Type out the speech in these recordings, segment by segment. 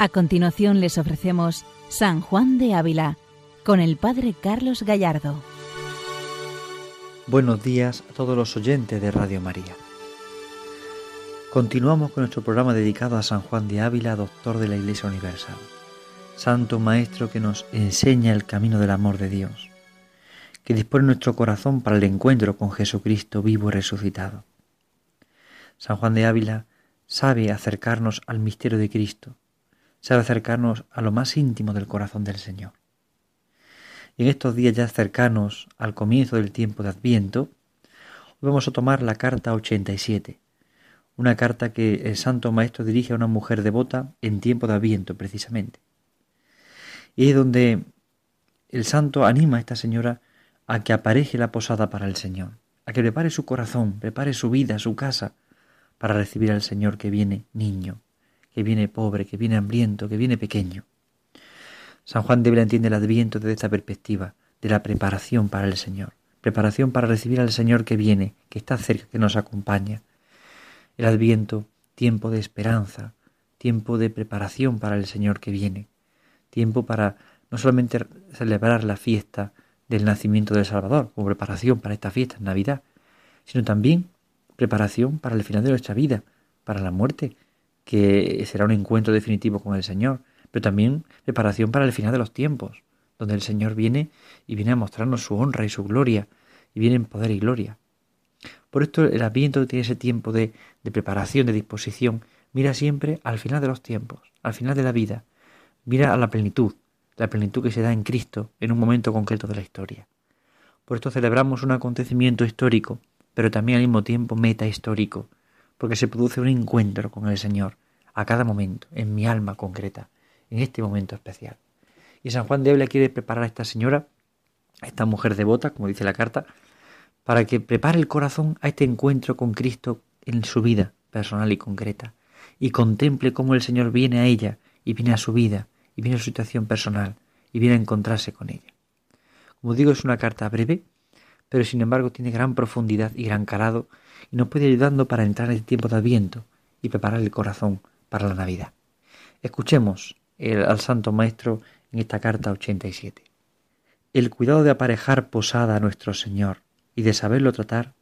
A continuación les ofrecemos San Juan de Ávila con el Padre Carlos Gallardo. Buenos días a todos los oyentes de Radio María. Continuamos con nuestro programa dedicado a San Juan de Ávila, doctor de la Iglesia Universal, santo maestro que nos enseña el camino del amor de Dios, que dispone nuestro corazón para el encuentro con Jesucristo vivo y resucitado. San Juan de Ávila sabe acercarnos al misterio de Cristo, sabe acercarnos a lo más íntimo del corazón del Señor. Y en estos días ya cercanos al comienzo del tiempo de Adviento, vamos a tomar la carta 87, una carta que el Santo Maestro dirige a una mujer devota en tiempo de Adviento, precisamente. Y es donde el Santo anima a esta señora a que apareje la posada para el Señor, a que prepare su corazón, prepare su vida, su casa, para recibir al Señor que viene niño, que viene pobre, que viene hambriento, que viene pequeño. San Juan de Ávila entiende el adviento desde esta perspectiva, de la preparación para el Señor, preparación para recibir al Señor que viene, que está cerca, que nos acompaña. El adviento, tiempo de esperanza, tiempo de preparación para el Señor que viene, tiempo para no solamente celebrar la fiesta del nacimiento del Salvador, como preparación para esta fiesta en Navidad, sino también preparación para el final de nuestra vida, para la muerte, que será un encuentro definitivo con el Señor, pero también preparación para el final de los tiempos, donde el Señor viene y viene a mostrarnos su honra y su gloria, y viene en poder y gloria. Por esto el Adviento tiene ese tiempo de, de preparación, de disposición, mira siempre al final de los tiempos, al final de la vida, mira a la plenitud, la plenitud que se da en Cristo en un momento concreto de la historia. Por esto celebramos un acontecimiento histórico, pero también al mismo tiempo meta histórico, porque se produce un encuentro con el Señor a cada momento, en mi alma concreta, en este momento especial. Y San Juan de Ávila quiere preparar a esta señora, a esta mujer devota, como dice la carta, para que prepare el corazón a este encuentro con Cristo en su vida personal y concreta, y contemple cómo el Señor viene a ella y viene a su vida y viene a su situación personal y viene a encontrarse con ella. Como digo, es una carta breve, pero sin embargo tiene gran profundidad y gran calado y nos puede ayudando para entrar en el tiempo de Adviento y preparar el corazón para la Navidad. Escuchemos al Santo Maestro en esta carta 87. El cuidado de aparejar posada a nuestro Señor y de saberlo tratar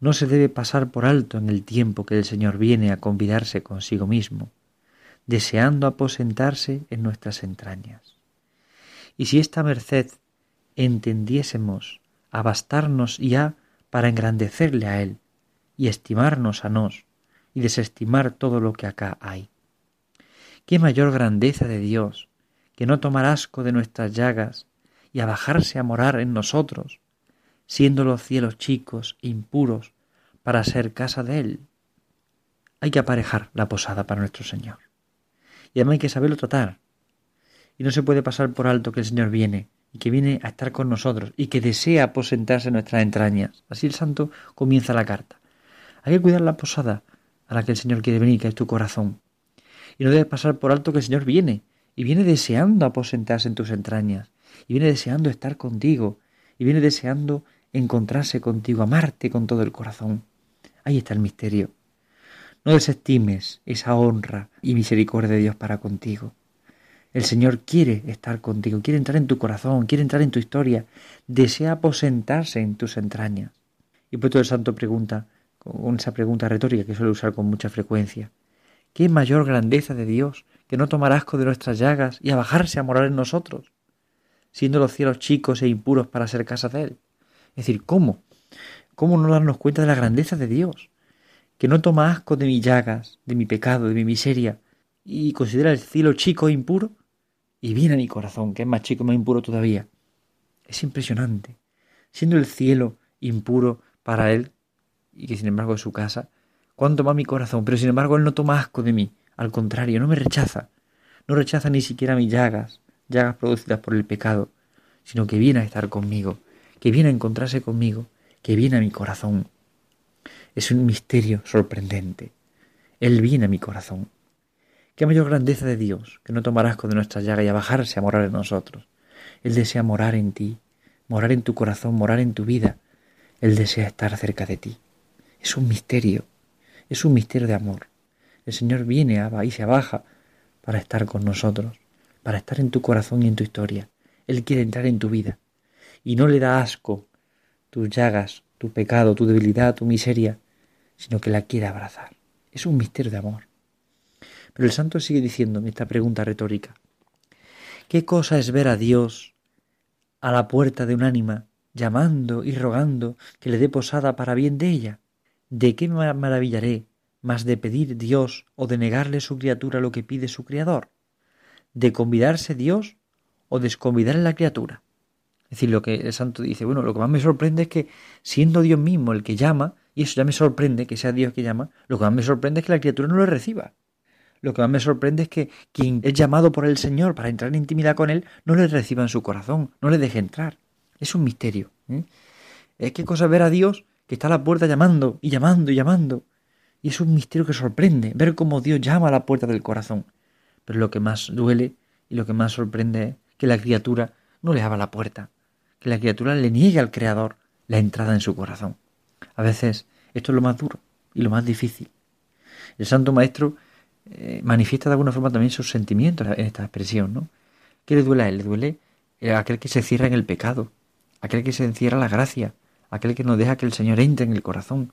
no se debe pasar por alto en el tiempo que el Señor viene a convidarse consigo mismo, deseando aposentarse en nuestras entrañas. Y si esta merced entendiésemos abastarnos ya para engrandecerle a Él y estimarnos a nos y desestimar todo lo que acá hay. Qué mayor grandeza de Dios que no tomar asco de nuestras llagas y abajarse a morar en nosotros, siendo los cielos chicos e impuros para ser casa de Él. Hay que aparejar la posada para nuestro Señor. Y además hay que saberlo tratar. Y no se puede pasar por alto que el Señor viene y que viene a estar con nosotros y que desea aposentarse en nuestras entrañas. Así el santo comienza la carta. Hay que cuidar la posada a la que el Señor quiere venir, que es tu corazón. Y no debes pasar por alto que el Señor viene y viene deseando aposentarse en tus entrañas y viene deseando estar contigo y viene deseando encontrarse contigo, amarte con todo el corazón. Ahí está el misterio. No desestimes esa honra y misericordia de Dios para contigo. El Señor quiere estar contigo, quiere entrar en tu corazón, quiere entrar en tu historia, desea aposentarse en tus entrañas. Y por todo el santo pregunta, con esa pregunta retórica que suele usar con mucha frecuencia, ¿qué mayor grandeza de Dios que no tomar asco de nuestras llagas y a bajarse a morar en nosotros, siendo los cielos chicos e impuros para ser casa de Él? Es decir, ¿cómo? ¿Cómo no darnos cuenta de la grandeza de Dios? Que no toma asco de mis llagas, de mi pecado, de mi miseria, y considera el cielo chico e impuro y viene a mi corazón, que es más chico y más impuro todavía. Es impresionante. Siendo el cielo impuro para él, y que sin embargo es su casa, cuánto más mi corazón, pero sin embargo él no toma asco de mí, al contrario, no me rechaza, no rechaza ni siquiera mis llagas, llagas producidas por el pecado, sino que viene a estar conmigo, que viene a encontrarse conmigo, que viene a mi corazón. Es un misterio sorprendente. Él viene a mi corazón. Qué mayor grandeza de Dios, que no tomarás asco de nuestra llaga y a bajarse a morar en nosotros. Él desea morar en ti, morar en tu corazón, morar en tu vida. Él desea estar cerca de ti. Es un misterio, es un misterio de amor. El Señor viene a, y se abaja para estar con nosotros, para estar en tu corazón y en tu historia. Él quiere entrar en tu vida y no le da asco tus llagas, tu pecado, tu debilidad, tu miseria, sino que la quiere abrazar. Es un misterio de amor. Pero el santo sigue diciendo en esta pregunta retórica, ¿qué cosa es ver a Dios a la puerta de un ánima, llamando y rogando que le dé posada para bien de ella? ¿De qué me maravillaré más de pedir Dios o de negarle su criatura lo que pide su Criador? ¿De convidarse Dios o desconvidar la criatura? Es decir, lo que el santo dice, bueno, lo que más me sorprende es que siendo Dios mismo el que llama, y eso ya me sorprende que sea Dios que llama, lo que más me sorprende es que la criatura no lo reciba. Lo que más me sorprende es que quien es llamado por el Señor para entrar en intimidad con Él no le reciba en su corazón, no le deje entrar. Es un misterio. ¿eh? Es que cosa ver a Dios que está a la puerta llamando y llamando y llamando. Y es un misterio que sorprende, ver cómo Dios llama a la puerta del corazón. Pero lo que más duele y lo que más sorprende es que la criatura no le abra la puerta, que la criatura le niegue al Creador la entrada en su corazón. A veces esto es lo más duro y lo más difícil. El Santo Maestro eh, manifiesta de alguna forma también sus sentimientos en esta expresión, ¿no? ¿Qué le duele a él? Le duele a aquel que se cierra en el pecado, aquel que se encierra la gracia, aquel que no deja que el Señor entre en el corazón,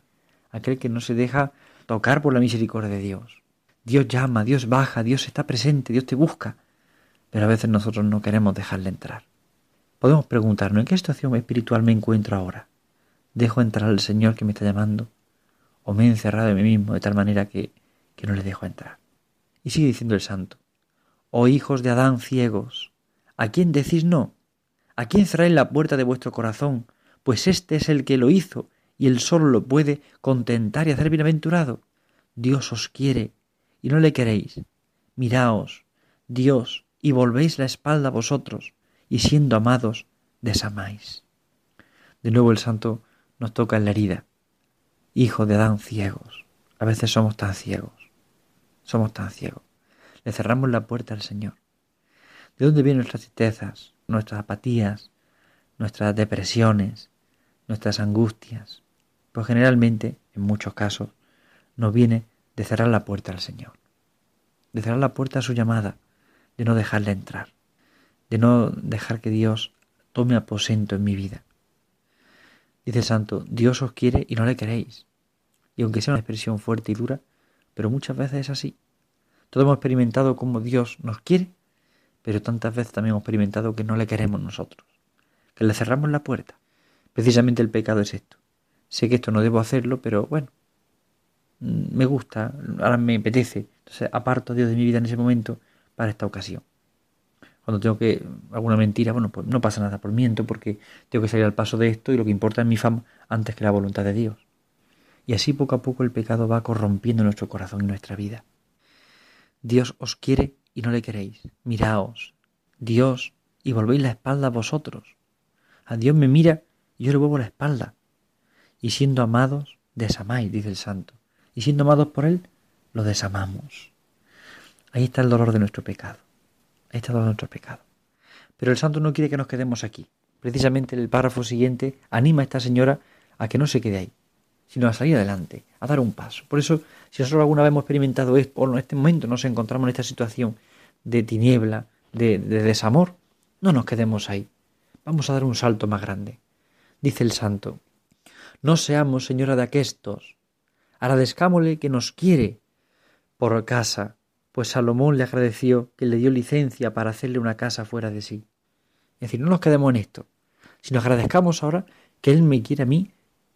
aquel que no se deja tocar por la misericordia de Dios. Dios llama, Dios baja, Dios está presente, Dios te busca, pero a veces nosotros no queremos dejarle entrar. Podemos preguntarnos, ¿en qué situación espiritual me encuentro ahora? ¿Dejo entrar al Señor que me está llamando? ¿O me he encerrado en mí mismo de tal manera que, que no le dejo entrar? Y sigue diciendo el santo, oh hijos de Adán ciegos, ¿a quién decís no? ¿A quién cerráis la puerta de vuestro corazón? Pues este es el que lo hizo, y él solo lo puede contentar y hacer bienaventurado. Dios os quiere, y no le queréis. Miraos, Dios, y volvéis la espalda a vosotros, y siendo amados, desamáis. De nuevo el santo nos toca en la herida. Hijo de Adán ciegos. A veces somos tan ciegos. Somos tan ciegos. Le cerramos la puerta al Señor. ¿De dónde vienen nuestras tristezas, nuestras apatías, nuestras depresiones, nuestras angustias? Pues generalmente, en muchos casos, nos viene de cerrar la puerta al Señor. De cerrar la puerta a su llamada, de no dejarle entrar de no dejar que Dios tome aposento en mi vida. Dice el santo, Dios os quiere y no le queréis. Y aunque sea una expresión fuerte y dura, pero muchas veces es así. Todos hemos experimentado cómo Dios nos quiere, pero tantas veces también hemos experimentado que no le queremos nosotros, que le cerramos la puerta. Precisamente el pecado es esto. Sé que esto no debo hacerlo, pero bueno, mm, me gusta, ahora me apetece. Entonces aparto a Dios de mi vida en ese momento para esta ocasión cuando tengo que alguna mentira, bueno, pues no pasa nada por miento porque tengo que salir al paso de esto y lo que importa es mi fama antes que la voluntad de Dios. Y así poco a poco el pecado va corrompiendo nuestro corazón y nuestra vida. Dios os quiere y no le queréis. Miraos, Dios, y volvéis la espalda a vosotros. A Dios me mira y yo le vuelvo la espalda. Y siendo amados, desamáis, dice el santo. Y siendo amados por Él, lo desamamos. Ahí está el dolor de nuestro pecado. Ahí está todo nuestro pecado. Pero el santo no quiere que nos quedemos aquí. Precisamente el párrafo siguiente anima a esta señora a que no se quede ahí, sino a salir adelante, a dar un paso. Por eso, si nosotros alguna vez hemos experimentado esto, o en este momento nos encontramos en esta situación de tiniebla, de, de desamor, no nos quedemos ahí. Vamos a dar un salto más grande. Dice el santo, no seamos señora de aquestos, agradezcámosle que nos quiere por casa, pues Salomón le agradeció que le dio licencia para hacerle una casa fuera de sí. Es decir, no nos quedemos en esto, sino agradezcamos ahora que Él me quiere a mí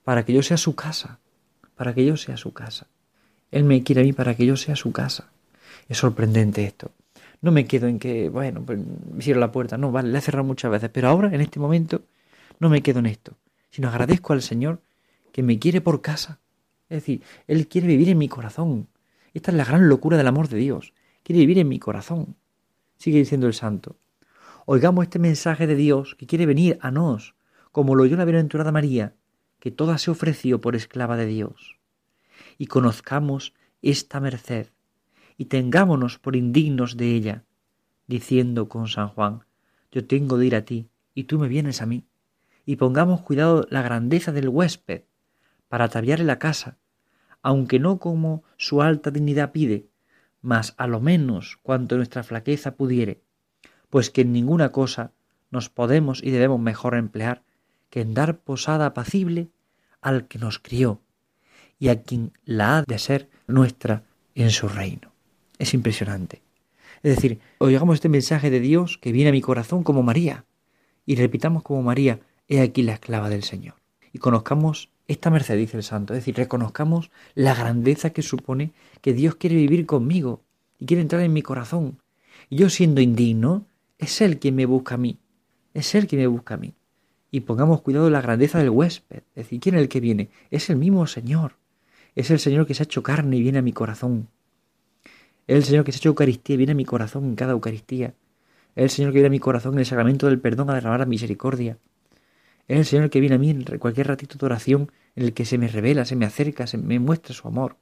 para que yo sea su casa, para que yo sea su casa. Él me quiere a mí para que yo sea su casa. Es sorprendente esto. No me quedo en que, bueno, pues cierro la puerta. No, vale, la he cerrado muchas veces, pero ahora, en este momento, no me quedo en esto, sino agradezco al Señor que me quiere por casa. Es decir, Él quiere vivir en mi corazón, esta es la gran locura del amor de Dios. Quiere vivir en mi corazón. Sigue diciendo el santo. Oigamos este mensaje de Dios que quiere venir a nos, como lo oyó la bienaventurada María, que toda se ofreció por esclava de Dios. Y conozcamos esta merced, y tengámonos por indignos de ella, diciendo con San Juan, yo tengo de ir a ti, y tú me vienes a mí, y pongamos cuidado la grandeza del huésped, para ataviarle la casa, aunque no como su alta dignidad pide, mas a lo menos cuanto nuestra flaqueza pudiere, pues que en ninguna cosa nos podemos y debemos mejor emplear que en dar posada apacible al que nos crió y a quien la ha de ser nuestra en su reino. Es impresionante. Es decir, oigamos este mensaje de Dios que viene a mi corazón como María y repitamos como María, he aquí la esclava del Señor. Y conozcamos esta merced, dice el santo, es decir, reconozcamos la grandeza que supone que Dios quiere vivir conmigo y quiere entrar en mi corazón. Y yo siendo indigno, es Él quien me busca a mí, es Él quien me busca a mí. Y pongamos cuidado de la grandeza del huésped, es decir, ¿quién es el que viene? Es el mismo Señor, es el Señor que se ha hecho carne y viene a mi corazón. Es el Señor que se ha hecho Eucaristía y viene a mi corazón en cada Eucaristía. Es el Señor que viene a mi corazón en el sacramento del perdón a derramar la misericordia. Es el Señor que viene a mí en cualquier ratito de oración en el que se me revela, se me acerca, se me muestra su amor.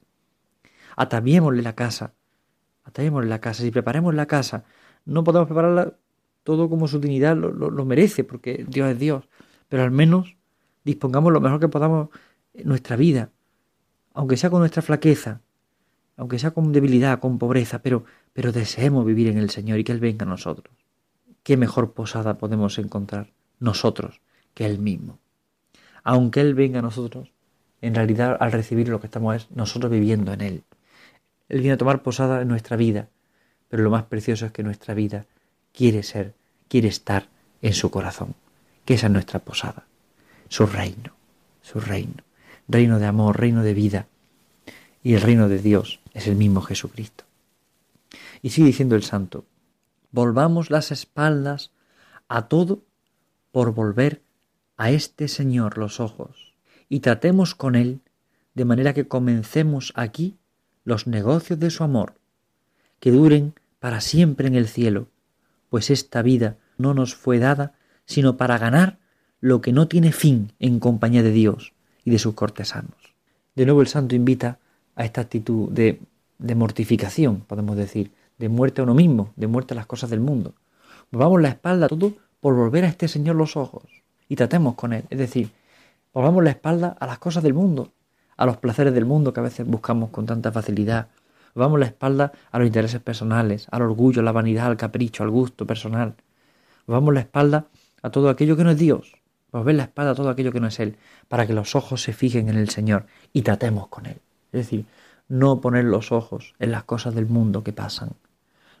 Ataviémosle la casa, ataviémosle la casa. Si preparemos la casa, no podemos prepararla todo como su dignidad lo, lo merece, porque Dios es Dios, pero al menos dispongamos lo mejor que podamos en nuestra vida, aunque sea con nuestra flaqueza, aunque sea con debilidad, con pobreza, pero, pero deseemos vivir en el Señor y que Él venga a nosotros. ¿Qué mejor posada podemos encontrar nosotros que Él mismo? Aunque Él venga a nosotros, en realidad al recibir lo que estamos es nosotros viviendo en Él. Él viene a tomar posada en nuestra vida, pero lo más precioso es que nuestra vida quiere ser, quiere estar en su corazón, que esa es nuestra posada, su reino, su reino, reino de amor, reino de vida, y el reino de Dios es el mismo Jesucristo. Y sigue diciendo el santo, volvamos las espaldas a todo por volver a este Señor los ojos y tratemos con Él de manera que comencemos aquí los negocios de su amor, que duren para siempre en el cielo, pues esta vida no nos fue dada sino para ganar lo que no tiene fin en compañía de Dios y de sus cortesanos. De nuevo el santo invita a esta actitud de, de mortificación, podemos decir, de muerte a uno mismo, de muerte a las cosas del mundo. Volvamos la espalda a todo por volver a este Señor los ojos y tratemos con Él. Es decir, volvamos la espalda a las cosas del mundo, a los placeres del mundo que a veces buscamos con tanta facilidad. Volvamos la espalda a los intereses personales, al orgullo, a la vanidad, al capricho, al gusto personal. Volvamos la espalda a todo aquello que no es Dios. Volver la espalda a todo aquello que no es Él, para que los ojos se fijen en el Señor y tratemos con Él. Es decir, no poner los ojos en las cosas del mundo que pasan,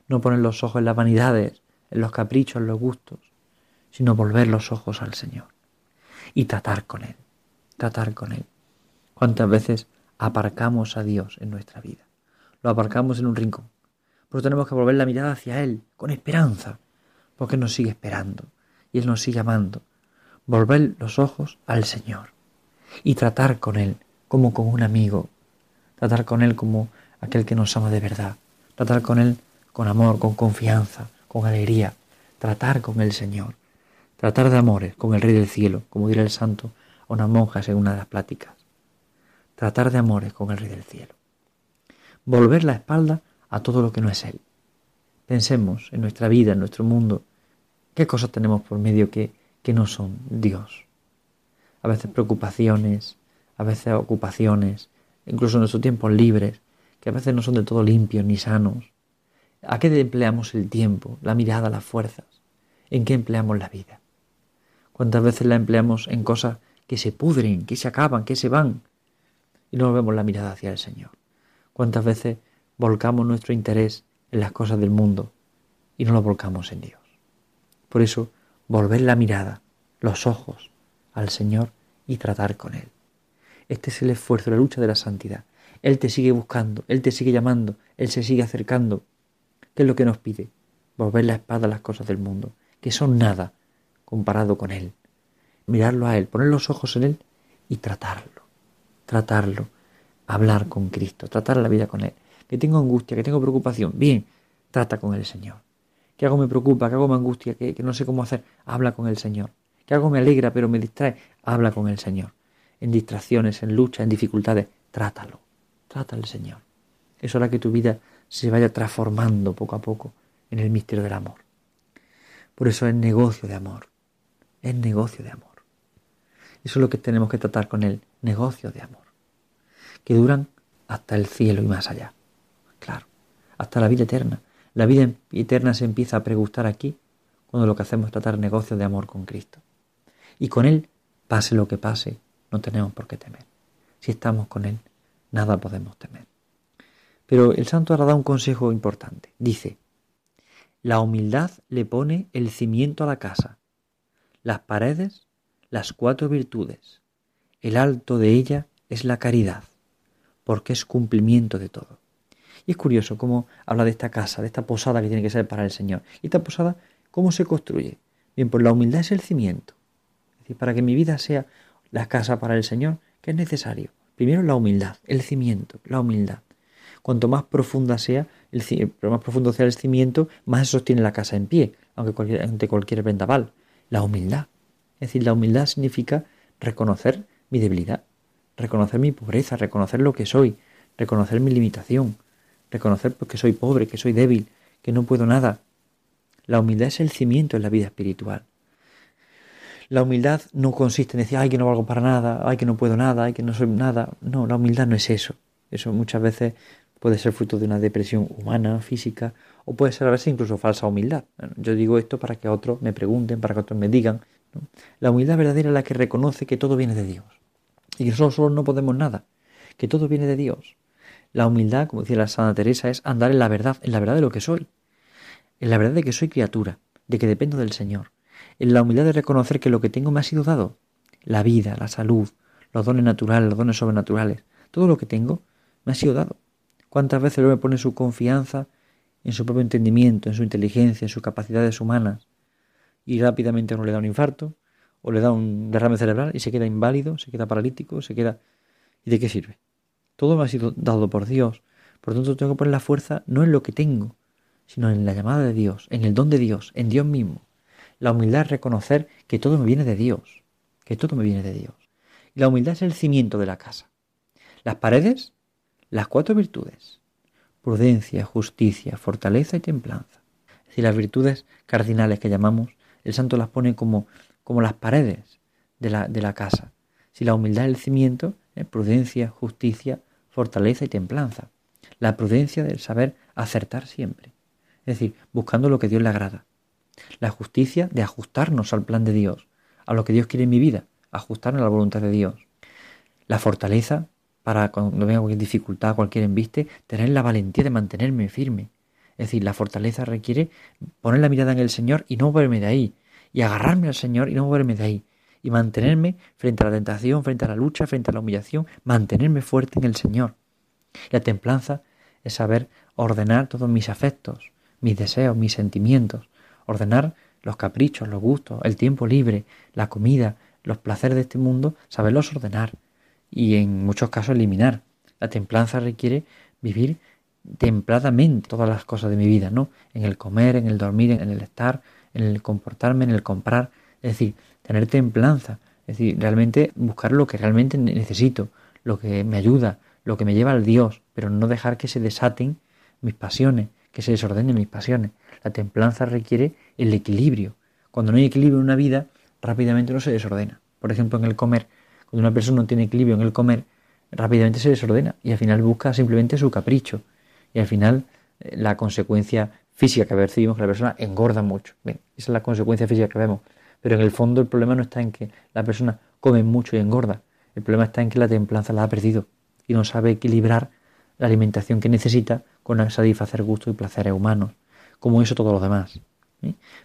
no poner los ojos en las vanidades, en los caprichos, en los gustos, sino volver los ojos al Señor y tratar con Él, tratar con Él. ¿Cuántas veces aparcamos a Dios en nuestra vida? Lo aparcamos en un rincón. Pero tenemos que volver la mirada hacia Él con esperanza, porque nos sigue esperando y Él nos sigue amando. Volver los ojos al Señor y tratar con Él como con un amigo, tratar con Él como aquel que nos ama de verdad, tratar con Él con amor, con confianza, con alegría, tratar con el Señor, tratar de amores con el Rey del Cielo, como dirá el santo a una monja en una de las pláticas, tratar de amores con el Rey del Cielo, volver la espalda a todo lo que no es Él. Pensemos en nuestra vida, en nuestro mundo, qué cosas tenemos por medio que, que no son Dios. A veces preocupaciones, a veces ocupaciones, incluso nuestros tiempos libres, que a veces no son de todo limpios ni sanos. ¿A qué empleamos el tiempo, la mirada, las fuerzas? ¿En qué empleamos la vida? ¿Cuántas veces la empleamos en cosas que se pudren, que se acaban, que se van? Y no vemos la mirada hacia el Señor. ¿Cuántas veces volcamos nuestro interés en las cosas del mundo y no lo volcamos en Dios? Por eso, volver la mirada, los ojos al Señor y tratar con Él. Este es el esfuerzo, la lucha de la santidad. Él te sigue buscando, Él te sigue llamando, Él se sigue acercando. ¿Qué es lo que nos pide? Volver la espada a las cosas del mundo, que son nada comparado con Él. Mirarlo a Él, poner los ojos en Él y tratarlo, tratarlo, hablar con Cristo, tratar la vida con Él. Que tengo angustia, que tengo preocupación, bien, trata con el Señor. Que algo me preocupa, que algo me angustia, que, no sé cómo hacer, habla con el Señor. Que algo me alegra pero me distrae, habla con el Señor en distracciones, en lucha, en dificultades, trátalo, trata al Señor. Eso hará que tu vida se vaya transformando poco a poco en el misterio del amor. Por eso es negocio de amor, es negocio de amor. Eso es lo que tenemos que tratar con él, negocio de amor, que duran hasta el cielo y más allá. Claro, hasta la vida eterna. La vida eterna se empieza a preguntar aquí cuando lo que hacemos es tratar negocios de amor con Cristo. Y con Él, pase lo que pase, no tenemos por qué temer. Si estamos con Él, nada podemos temer. Pero el santo ahora da un consejo importante. Dice, la humildad le pone el cimiento a la casa, las paredes, las cuatro virtudes. El alto de ella es la caridad, porque es cumplimiento de todo. Y es curioso cómo habla de esta casa, de esta posada que tiene que ser para el Señor. ¿Y esta posada cómo se construye? Bien, pues la humildad es el cimiento. Es decir, para que mi vida sea la casa para el Señor, ¿qué es necesario? Primero la humildad, el cimiento, la humildad. Cuanto más profunda sea, el, más profundo sea el cimiento, más sostiene la casa en pie, aunque ante cualquier vendaval. La humildad. Es decir, la humildad significa reconocer mi debilidad, reconocer mi pobreza, reconocer lo que soy, reconocer mi limitación, reconocer que soy pobre, que soy débil, que no puedo nada. La humildad es el cimiento en la vida espiritual. La humildad no consiste en decir, ay, que no valgo para nada, ay, que no puedo nada, ay, que no soy nada. No, la humildad no es eso. Eso muchas veces puede ser fruto de una depresión humana, física, o puede ser a veces incluso falsa humildad. yo digo esto para que otros me pregunten, para que otros me digan. La humildad verdadera es la que reconoce que todo viene de Dios y que nosotros solo no podemos nada, que todo viene de Dios. La humildad, como decía la Santa Teresa, es andar en la verdad, en la verdad de lo que soy, en la verdad de que soy criatura, de que dependo del Señor, en la humildad de reconocer que lo que tengo me ha sido dado, la vida, la salud, los dones naturales, los dones sobrenaturales, todo lo que tengo me ha sido dado. ¿Cuántas veces el hombre pone su confianza en su propio entendimiento, en su inteligencia, en sus capacidades humanas, y rápidamente uno le da un infarto, o le da un derrame cerebral y se queda inválido, se queda paralítico, se queda... ¿Y de qué sirve? Todo me ha sido dado por Dios. Por lo tanto, tengo que poner la fuerza no en lo que tengo, sino en la llamada de Dios, en el don de Dios, en Dios mismo. La humildad es reconocer que todo me viene de Dios, que todo me viene de Dios. Y la humildad es el cimiento de la casa. Las paredes, las cuatro virtudes. Prudencia, justicia, fortaleza y templanza. Es decir, las virtudes cardinales que llamamos, el santo las pone como, como las paredes de la, de la casa. Si la humildad es el cimiento, prudencia, justicia, fortaleza y templanza. La prudencia del saber acertar siempre, es decir, buscando lo que Dios le agrada. La justicia de ajustarnos al plan de Dios, a lo que Dios quiere en mi vida, ajustarnos a la voluntad de Dios. La fortaleza para cuando venga cualquier dificultad, cualquier embiste, tener la valentía de mantenerme firme. Es decir, la fortaleza requiere poner la mirada en el Señor y no moverme de ahí, y agarrarme al Señor y no moverme de ahí, y mantenerme frente a la tentación, frente a la lucha, frente a la humillación, mantenerme fuerte en el Señor. La templanza es saber ordenar todos mis afectos, mis deseos, mis sentimientos, ordenar los caprichos, los gustos, el tiempo libre, la comida, los placeres de este mundo, saberlos ordenar y en muchos casos eliminar. La templanza requiere vivir templadamente todas las cosas de mi vida, ¿no? En el comer, en el dormir, en el estar, en el comportarme, en el comprar, es decir, tener templanza, es decir, realmente buscar lo que realmente necesito, lo que me ayuda, lo que me lleva al Dios, pero no dejar que se desaten mis pasiones, que se desordenen mis pasiones. La templanza requiere el equilibrio. Cuando no hay equilibrio en una vida, rápidamente no se desordena. Por ejemplo, en el comer. Cuando una persona no tiene equilibrio en el comer, rápidamente se desordena y al final busca simplemente su capricho. Y al final eh, la consecuencia física que percibimos que la persona engorda mucho. esa es la consecuencia física que vemos. Pero en el fondo el problema no está en que la persona come mucho y engorda. El problema está en que la templanza la ha perdido y no sabe equilibrar la alimentación que necesita con satisfacer gustos y placeres humanos, como eso todo lo demás.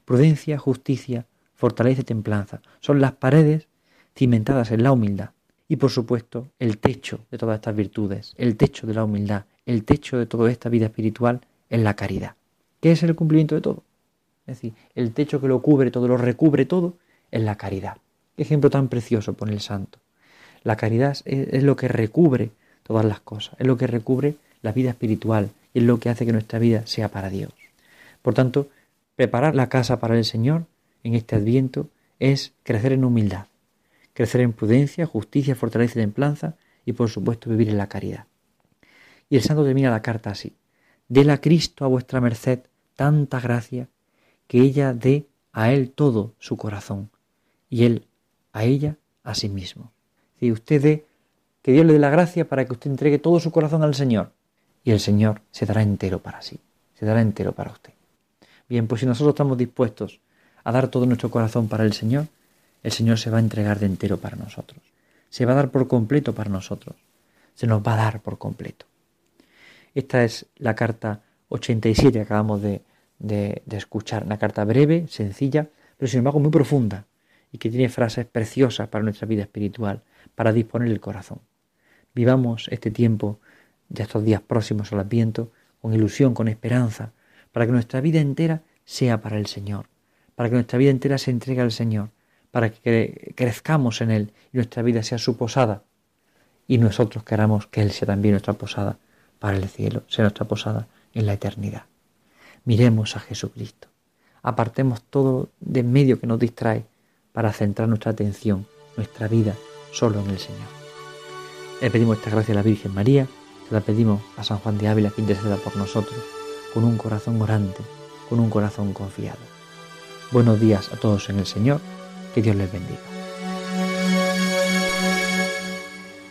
Prudencia, justicia, fortaleza y templanza son las paredes cimentadas en la humildad y por supuesto el techo de todas estas virtudes, el techo de la humildad, el techo de toda esta vida espiritual es la caridad, que es el cumplimiento de todo. Es decir, el techo que lo cubre todo, lo recubre todo, es la caridad. Qué ejemplo tan precioso pone el santo. La caridad es, lo que recubre todas las cosas, es lo que recubre la vida espiritual y es lo que hace que nuestra vida sea para Dios. Por tanto, preparar la casa para el Señor en este adviento es crecer en humildad, crecer en prudencia, justicia, fortaleza y templanza y por supuesto vivir en la caridad. Y el santo termina la carta así. Dela Cristo a vuestra merced tanta gracia que ella dé a él todo su corazón y él a ella a sí mismo. Si usted dé, que Dios le dé la gracia para que usted entregue todo su corazón al Señor y el Señor se dará entero para sí. se dará entero para usted. Bien, pues si nosotros estamos dispuestos a dar todo nuestro corazón para el Señor, el Señor se va a entregar de entero para nosotros. Se va a dar por completo para nosotros. Se nos va a dar por completo. Esta es la carta 87 que acabamos de, de, escuchar. Una carta breve, sencilla, pero sin embargo muy profunda y que tiene frases preciosas para nuestra vida espiritual, para disponer el corazón. Vivamos este tiempo de estos días próximos al Adviento con ilusión, con esperanza, para que nuestra vida entera sea para el Señor, para que nuestra vida entera se entregue al Señor, para que crezcamos en Él y nuestra vida sea su posada y nosotros queramos que Él sea también nuestra posada para el cielo, sea nuestra posada en la eternidad. Miremos a Jesucristo, apartemos todo de medio que nos distrae para centrar nuestra atención, nuestra vida, solo en el Señor. Le pedimos esta gracia a la Virgen María, se la pedimos a San Juan de Ávila que interceda por nosotros, con un corazón orante, con un corazón confiado. Buenos días a todos en el Señor, que Dios les bendiga.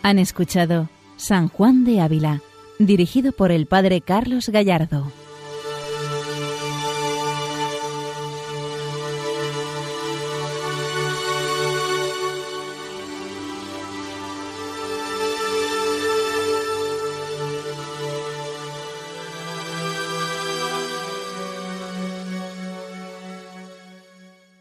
Han escuchado San Juan de Ávila, dirigido por el Padre Carlos Gallardo.